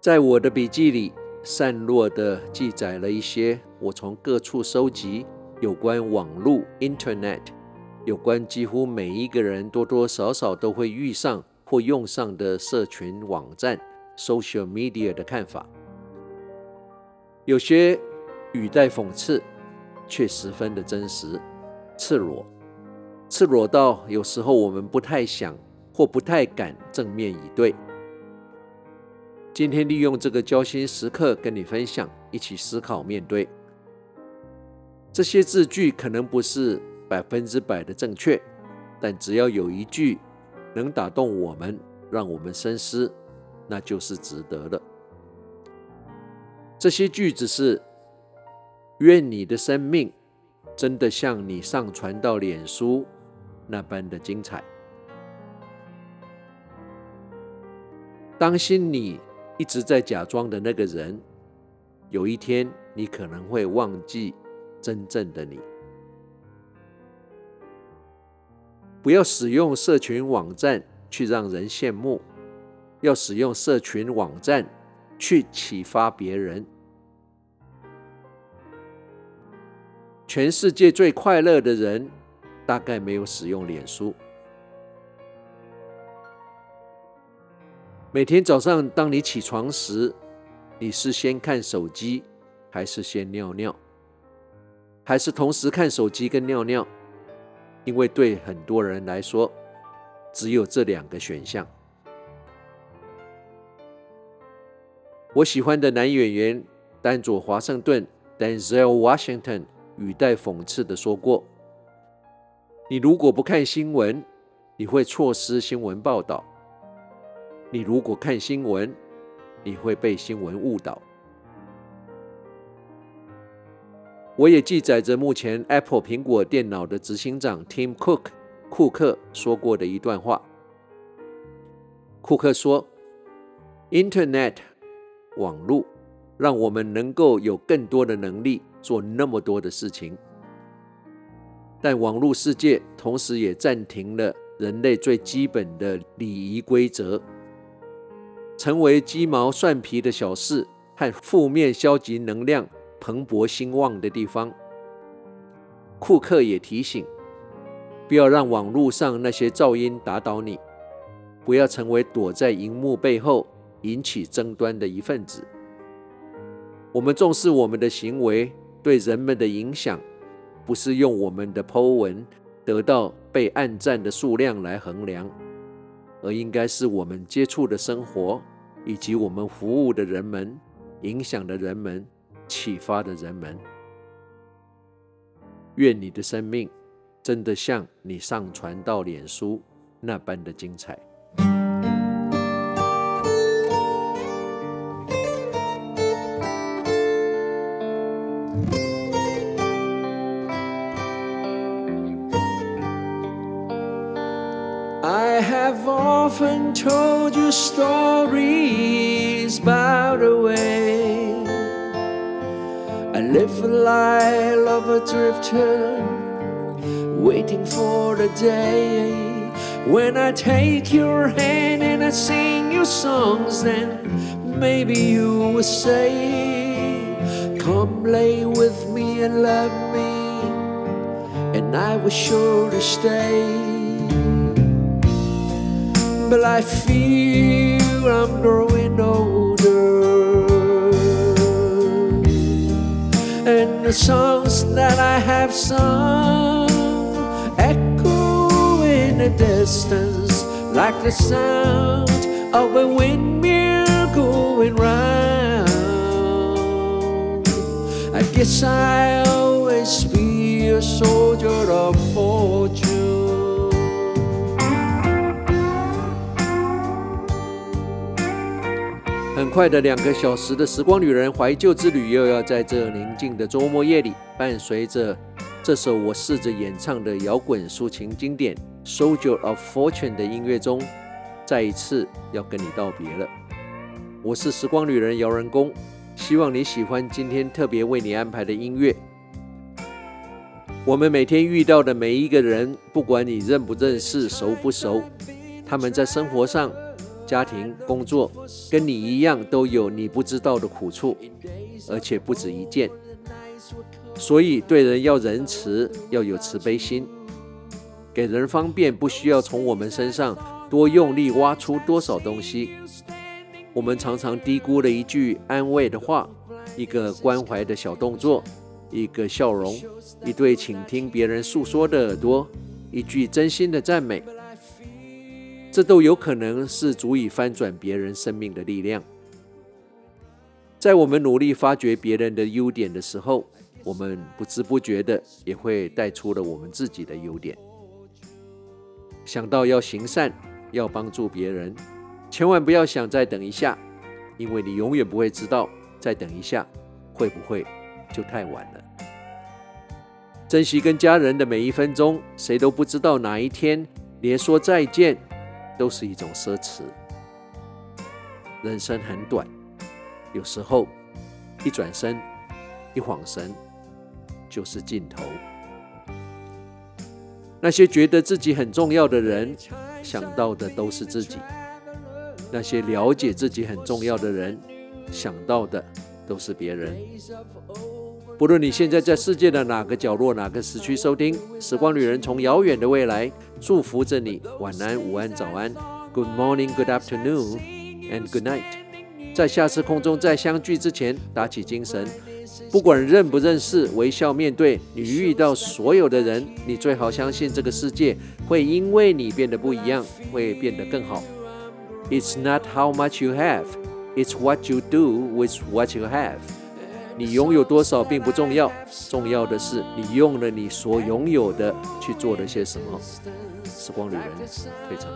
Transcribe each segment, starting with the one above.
在我的笔记里，散落地记载了一些我从各处收集有关网络 （Internet）、有关几乎每一个人多多少少都会遇上或用上的社群网站 （Social Media） 的看法。有些语带讽刺，却十分的真实、赤裸，赤裸到有时候我们不太想或不太敢正面以对。今天利用这个交心时刻跟你分享，一起思考面对这些字句，可能不是百分之百的正确，但只要有一句能打动我们，让我们深思，那就是值得的。这些句子是：愿你的生命真的像你上传到脸书那般的精彩。当心你一直在假装的那个人，有一天你可能会忘记真正的你。不要使用社群网站去让人羡慕，要使用社群网站。去启发别人。全世界最快乐的人，大概没有使用脸书。每天早上，当你起床时，你是先看手机，还是先尿尿？还是同时看手机跟尿尿？因为对很多人来说，只有这两个选项。我喜欢的男演员丹佐华盛顿 （Denzel Washington） 语带讽刺地说过：“你如果不看新闻，你会错失新闻报道；你如果看新闻，你会被新闻误导。”我也记载着目前 Apple 苹果电脑的执行长 Tim Cook 库克说过的一段话。库克说：“Internet。”网络让我们能够有更多的能力做那么多的事情，但网络世界同时也暂停了人类最基本的礼仪规则，成为鸡毛蒜皮的小事和负面消极能量蓬勃兴旺的地方。库克也提醒，不要让网络上那些噪音打倒你，不要成为躲在荧幕背后。引起争端的一份子。我们重视我们的行为对人们的影响，不是用我们的 po 文得到被按赞的数量来衡量，而应该是我们接触的生活，以及我们服务的人们、影响的人们、启发的人们。愿你的生命真的像你上传到脸书那般的精彩。Told you stories about the way I live a life of a drifter, waiting for the day when I take your hand and I sing you songs. Then maybe you will say, Come lay with me and love me, and I will sure to stay. But I feel I'm growing older. And the songs that I have sung Echo in the distance Like the sound of a windmill going round. I guess I'll 很快的两个小时的时光旅人怀旧之旅，又要在这宁静的周末夜里，伴随着这首我试着演唱的摇滚抒情经典《Soldier of Fortune》的音乐中，再一次要跟你道别了。我是时光旅人姚仁恭，希望你喜欢今天特别为你安排的音乐。我们每天遇到的每一个人，不管你认不认识、熟不熟，他们在生活上。家庭、工作，跟你一样都有你不知道的苦处，而且不止一件。所以对人要仁慈，要有慈悲心，给人方便，不需要从我们身上多用力挖出多少东西。我们常常低估了一句安慰的话，一个关怀的小动作，一个笑容，一对倾听别人诉说的耳朵，一句真心的赞美。这都有可能是足以翻转别人生命的力量。在我们努力发掘别人的优点的时候，我们不知不觉的也会带出了我们自己的优点。想到要行善，要帮助别人，千万不要想再等一下，因为你永远不会知道再等一下会不会就太晚了。珍惜跟家人的每一分钟，谁都不知道哪一天连说再见。都是一种奢侈。人生很短，有时候一转身、一晃神就是尽头。那些觉得自己很重要的人，想到的都是自己；那些了解自己很重要的人，想到的都是别人。不论你现在在世界的哪个角落、哪个时区收听《时光旅人》，从遥远的未来祝福着你。晚安、午安、早安，Good morning, Good afternoon, and Good night。在下次空中再相聚之前，打起精神，不管认不认识，微笑面对你遇到所有的人。你最好相信这个世界会因为你变得不一样，会变得更好。It's not how much you have, it's what you do with what you have。你拥有多少并不重要，重要的是你用了你所拥有的去做了些什么。时光旅人退场。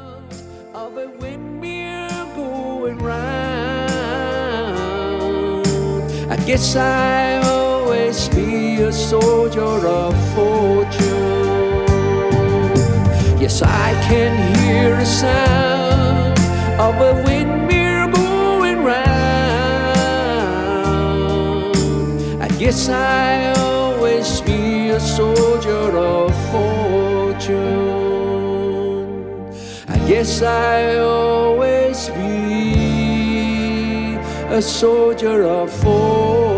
Yes, I always be a soldier of fortune. I guess I always be a soldier of fortune.